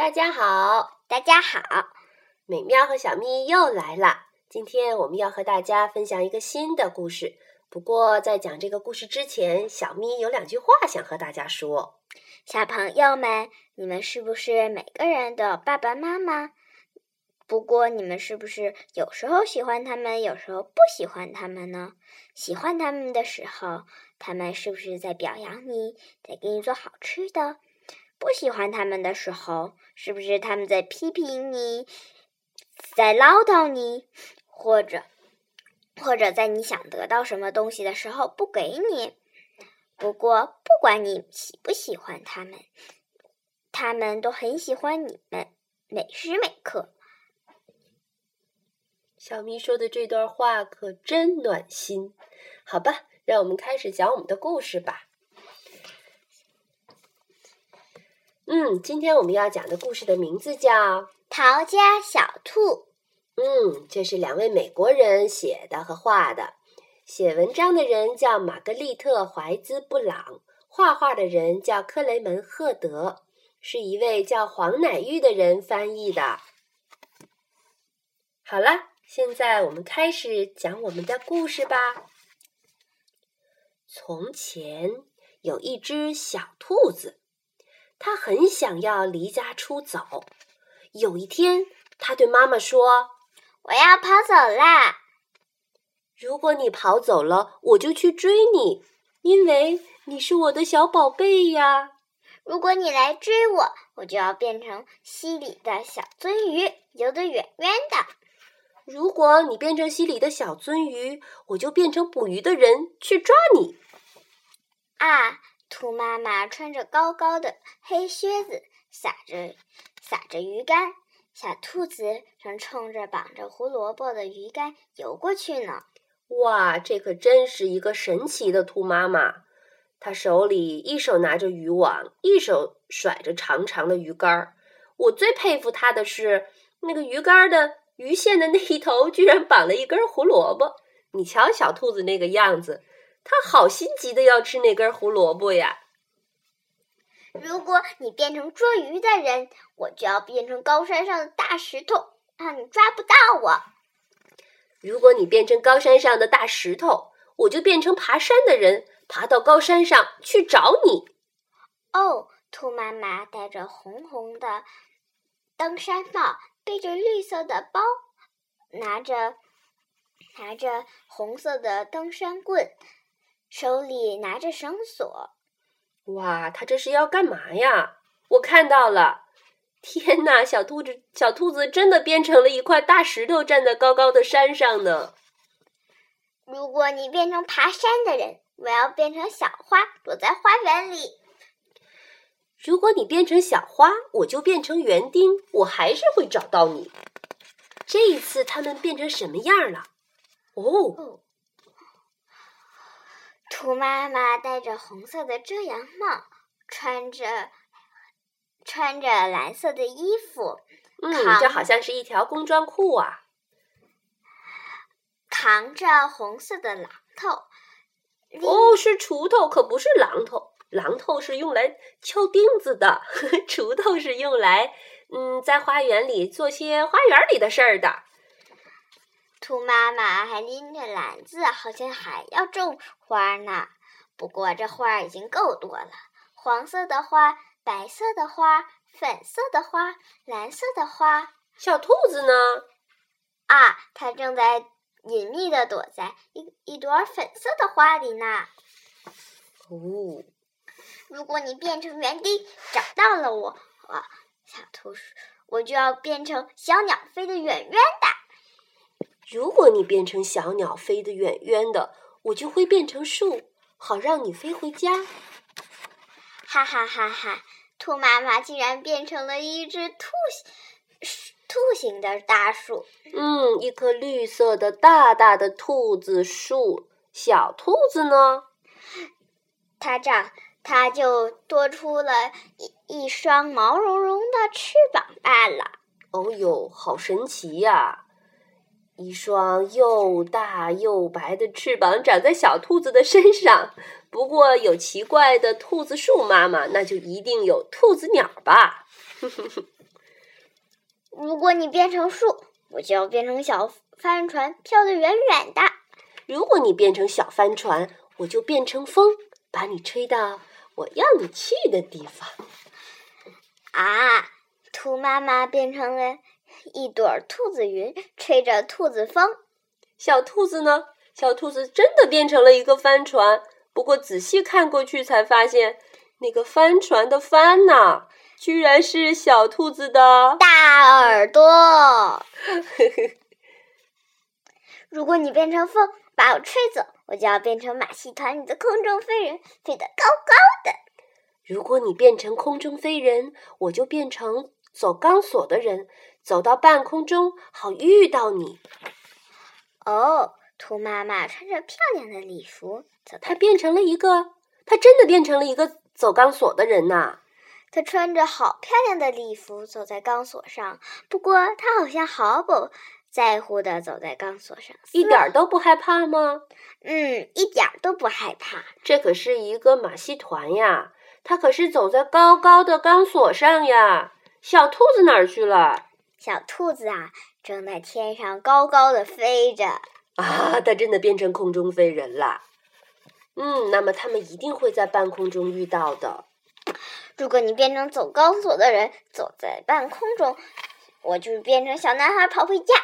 大家好，大家好，美妙和小咪又来了。今天我们要和大家分享一个新的故事。不过在讲这个故事之前，小咪有两句话想和大家说。小朋友们，你们是不是每个人的爸爸妈妈？不过你们是不是有时候喜欢他们，有时候不喜欢他们呢？喜欢他们的时候，他们是不是在表扬你，在给你做好吃的？不喜欢他们的时候，是不是他们在批评你，在唠叨你，或者，或者在你想得到什么东西的时候不给你？不过，不管你喜不喜欢他们，他们都很喜欢你们，每时每刻。小咪说的这段话可真暖心。好吧，让我们开始讲我们的故事吧。嗯，今天我们要讲的故事的名字叫《逃家小兔》。嗯，这是两位美国人写的和画的。写文章的人叫玛格丽特·怀兹·布朗，画画的人叫克雷门·赫德，是一位叫黄乃玉的人翻译的。好了，现在我们开始讲我们的故事吧。从前有一只小兔子。他很想要离家出走。有一天，他对妈妈说：“我要跑走啦！如果你跑走了，我就去追你，因为你是我的小宝贝呀。如果你来追我，我就要变成溪里的小鳟鱼，游得远远的。如果你变成溪里的小鳟鱼，我就变成捕鱼的人去抓你。啊！”兔妈妈穿着高高的黑靴子，撒着撒着鱼竿，小兔子正冲着绑着胡萝卜的鱼竿游过去呢。哇，这可真是一个神奇的兔妈妈！她手里一手拿着渔网，一手甩着长长的鱼竿儿。我最佩服她的是，那个鱼竿的鱼线的那一头居然绑了一根胡萝卜。你瞧，小兔子那个样子。他好心急的要吃那根胡萝卜呀！如果你变成捉鱼的人，我就要变成高山上的大石头，让你抓不到我。如果你变成高山上的大石头，我就变成爬山的人，爬到高山上去找你。哦，兔妈妈戴着红红的登山帽，背着绿色的包，拿着拿着红色的登山棍。手里拿着绳索，哇，他这是要干嘛呀？我看到了，天哪，小兔子，小兔子真的变成了一块大石头，站在高高的山上呢。如果你变成爬山的人，我要变成小花，躲在花园里。如果你变成小花，我就变成园丁，我还是会找到你。这一次，他们变成什么样了？哦。兔妈妈戴着红色的遮阳帽，穿着穿着蓝色的衣服，嗯，这好像是一条工装裤啊。扛着红色的榔头，哦，是锄头，可不是榔头。榔头是用来敲钉子的，锄头是用来嗯，在花园里做些花园里的事儿的。兔妈妈还拎着篮子，好像还要种花呢。不过这花已经够多了：黄色的花、白色的花、粉色的花、蓝色的花。小兔子呢？啊，它正在隐秘的躲在一一朵粉色的花里呢。哦，如果你变成园丁，找到了我，我，小兔说，我就要变成小鸟，飞得远远的。如果你变成小鸟飞得远远的，我就会变成树，好让你飞回家。哈哈哈哈！兔妈妈竟然变成了一只兔兔形的大树。嗯，一棵绿色的大大的兔子树。小兔子呢？它长，它就多出了一一双毛茸茸的翅膀罢了。哦呦，好神奇呀！一双又大又白的翅膀长在小兔子的身上。不过有奇怪的兔子树妈妈，那就一定有兔子鸟吧？如果你变成树，我就要变成小帆船，飘得远远的。如果你变成小帆船，我就变成风，把你吹到我要你去的地方。啊！兔妈妈变成了一朵兔子云，吹着兔子风。小兔子呢？小兔子真的变成了一个帆船，不过仔细看过去才发现，那个帆船的帆呐，居然是小兔子的大耳朵。如果你变成风，把我吹走，我就要变成马戏团里的空中飞人，飞得高高的。如果你变成空中飞人，我就变成走钢索的人，走到半空中，好遇到你。哦。兔妈妈穿着漂亮的礼服，走她变成了一个，她真的变成了一个走钢索的人呐。她穿着好漂亮的礼服，走在钢索上。不过她好像毫不在乎的走在钢索上，一点都不害怕吗？嗯，一点都不害怕。这可是一个马戏团呀，它可是走在高高的钢索上呀。小兔子哪儿去了？小兔子啊，正在天上高高的飞着。啊，它真的变成空中飞人了。嗯，那么他们一定会在半空中遇到的。如果你变成走钢索的人，走在半空中，我就变成小男孩跑回家。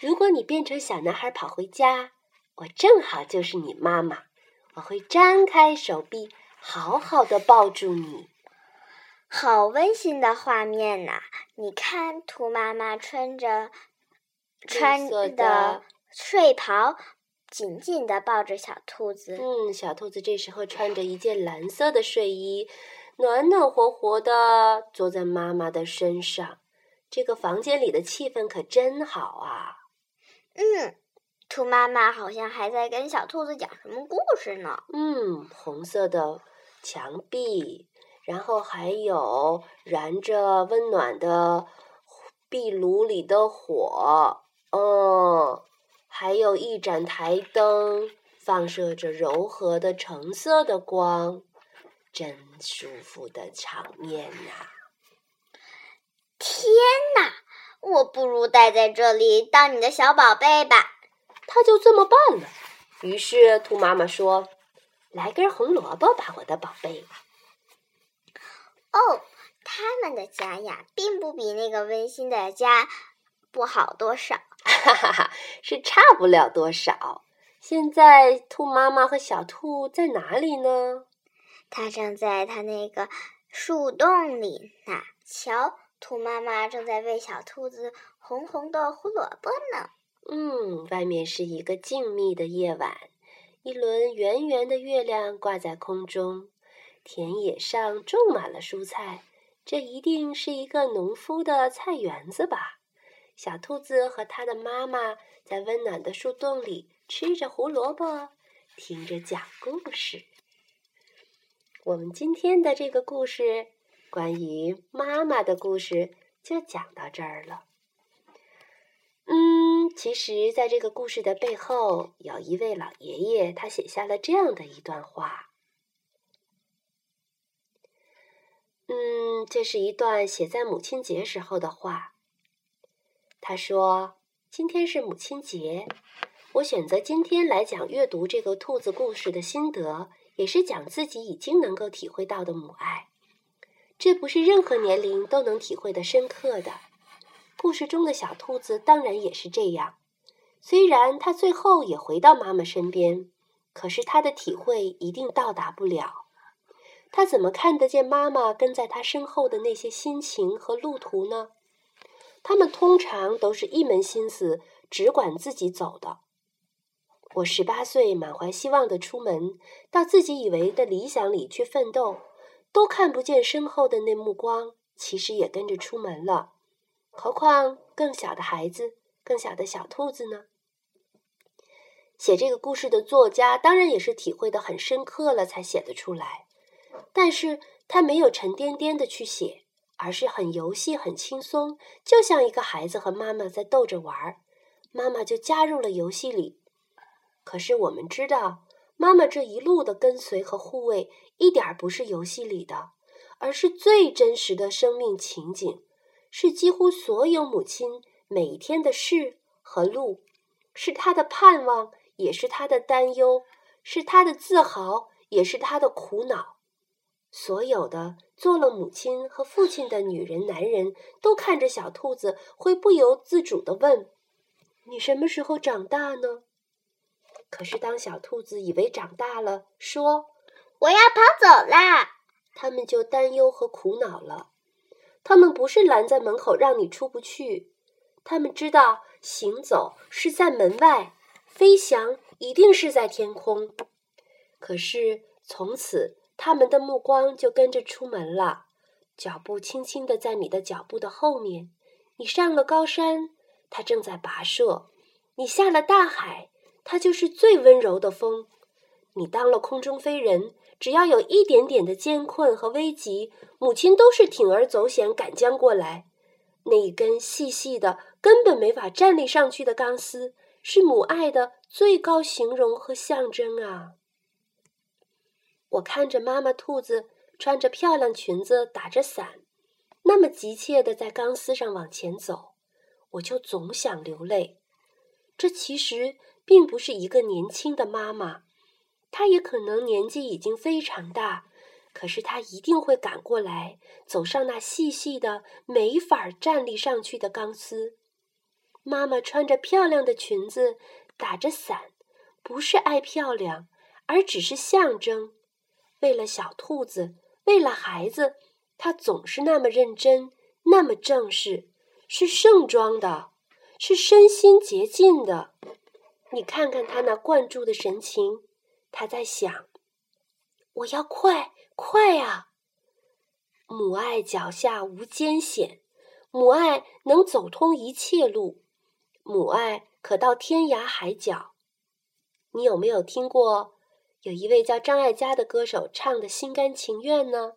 如果你变成小男孩跑回家，我正好就是你妈妈，我会张开手臂，好好的抱住你。好温馨的画面呐！你看，兔妈妈穿着穿的。睡袍紧紧的抱着小兔子。嗯，小兔子这时候穿着一件蓝色的睡衣，暖暖和和的坐在妈妈的身上。这个房间里的气氛可真好啊！嗯，兔妈妈好像还在跟小兔子讲什么故事呢。嗯，红色的墙壁，然后还有燃着温暖的壁炉里的火。嗯。还有一盏台灯，放射着柔和的橙色的光，真舒服的场面呐！天哪，我不如待在这里当你的小宝贝吧。他就这么办了。于是兔妈妈说：“来根红萝卜吧，我的宝贝。”哦，他们的家呀，并不比那个温馨的家不好多少。哈哈哈，是差不了多少。现在，兔妈妈和小兔在哪里呢？它正在它那个树洞里呢。瞧，兔妈妈正在喂小兔子红红的胡萝卜呢。嗯，外面是一个静谧的夜晚，一轮圆圆的月亮挂在空中，田野上种满了蔬菜，这一定是一个农夫的菜园子吧。小兔子和它的妈妈在温暖的树洞里吃着胡萝卜，听着讲故事。我们今天的这个故事，关于妈妈的故事，就讲到这儿了。嗯，其实，在这个故事的背后，有一位老爷爷，他写下了这样的一段话。嗯，这是一段写在母亲节时候的话。他说：“今天是母亲节，我选择今天来讲阅读这个兔子故事的心得，也是讲自己已经能够体会到的母爱。这不是任何年龄都能体会的深刻的。故事中的小兔子当然也是这样，虽然它最后也回到妈妈身边，可是它的体会一定到达不了。他怎么看得见妈妈跟在他身后的那些心情和路途呢？”他们通常都是一门心思只管自己走的。我十八岁，满怀希望的出门，到自己以为的理想里去奋斗，都看不见身后的那目光，其实也跟着出门了。何况更小的孩子，更小的小兔子呢？写这个故事的作家当然也是体会的很深刻了才写得出来，但是他没有沉甸甸的去写。而是很游戏、很轻松，就像一个孩子和妈妈在逗着玩儿，妈妈就加入了游戏里。可是我们知道，妈妈这一路的跟随和护卫，一点儿不是游戏里的，而是最真实的生命情景，是几乎所有母亲每一天的事和路，是她的盼望，也是她的担忧，是她的自豪，也是她的苦恼。所有的做了母亲和父亲的女人、男人，都看着小兔子，会不由自主的问：“你什么时候长大呢？”可是当小兔子以为长大了，说：“我要跑走啦。”他们就担忧和苦恼了。他们不是拦在门口让你出不去，他们知道行走是在门外，飞翔一定是在天空。可是从此，他们的目光就跟着出门了，脚步轻轻的在你的脚步的后面。你上了高山，它正在跋涉；你下了大海，它就是最温柔的风。你当了空中飞人。只要有一点点的艰困和危急，母亲都是铤而走险赶将过来。那一根细细的、根本没法站立上去的钢丝，是母爱的最高形容和象征啊！我看着妈妈兔子穿着漂亮裙子，打着伞，那么急切的在钢丝上往前走，我就总想流泪。这其实并不是一个年轻的妈妈。她也可能年纪已经非常大，可是她一定会赶过来，走上那细细的、没法站立上去的钢丝。妈妈穿着漂亮的裙子，打着伞，不是爱漂亮，而只是象征。为了小兔子，为了孩子，他总是那么认真，那么正式，是盛装的，是身心洁净的。你看看他那灌注的神情。他在想：“我要快快啊！母爱脚下无艰险，母爱能走通一切路，母爱可到天涯海角。你有没有听过有一位叫张艾嘉的歌手唱的心甘情愿呢？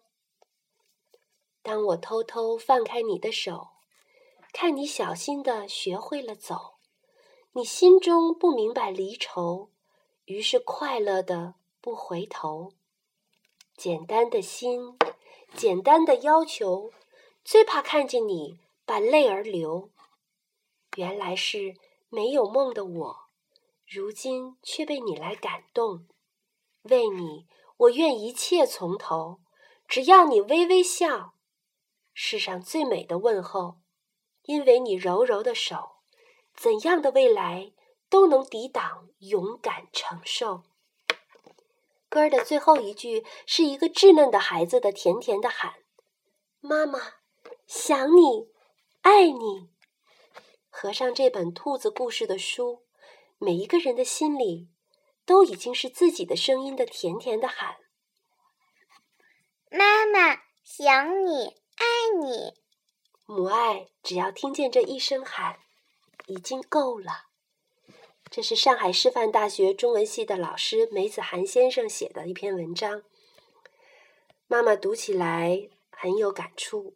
当我偷偷放开你的手，看你小心的学会了走，你心中不明白离愁。”于是，快乐的不回头，简单的心，简单的要求，最怕看见你把泪儿流。原来是没有梦的我，如今却被你来感动。为你，我愿一切从头，只要你微微笑。世上最美的问候，因为你柔柔的手，怎样的未来？都能抵挡，勇敢承受。歌儿的最后一句是一个稚嫩的孩子的甜甜的喊：“妈妈，想你，爱你。”合上这本兔子故事的书，每一个人的心里都已经是自己的声音的甜甜的喊：“妈妈，想你，爱你。”母爱只要听见这一声喊，已经够了。这是上海师范大学中文系的老师梅子涵先生写的一篇文章。妈妈读起来很有感触。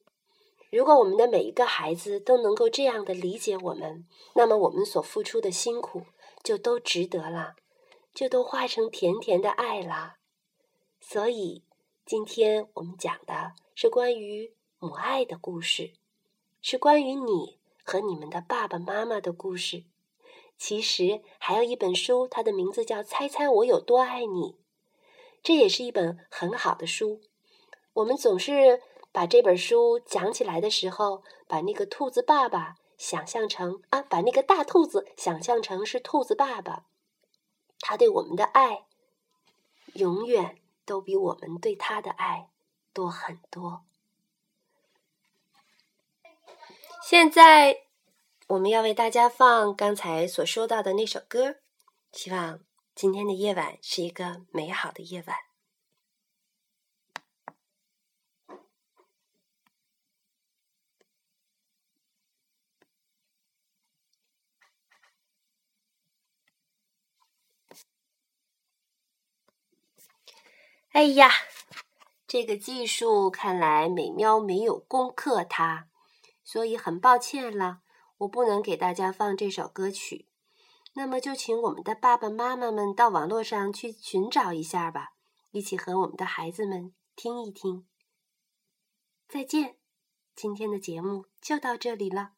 如果我们的每一个孩子都能够这样的理解我们，那么我们所付出的辛苦就都值得了，就都化成甜甜的爱了。所以，今天我们讲的是关于母爱的故事，是关于你和你们的爸爸妈妈的故事。其实还有一本书，它的名字叫《猜猜我有多爱你》，这也是一本很好的书。我们总是把这本书讲起来的时候，把那个兔子爸爸想象成啊，把那个大兔子想象成是兔子爸爸，他对我们的爱，永远都比我们对他的爱多很多。现在。我们要为大家放刚才所说到的那首歌，希望今天的夜晚是一个美好的夜晚。哎呀，这个技术看来美喵没有攻克它，所以很抱歉了。我不能给大家放这首歌曲，那么就请我们的爸爸妈妈们到网络上去寻找一下吧，一起和我们的孩子们听一听。再见，今天的节目就到这里了。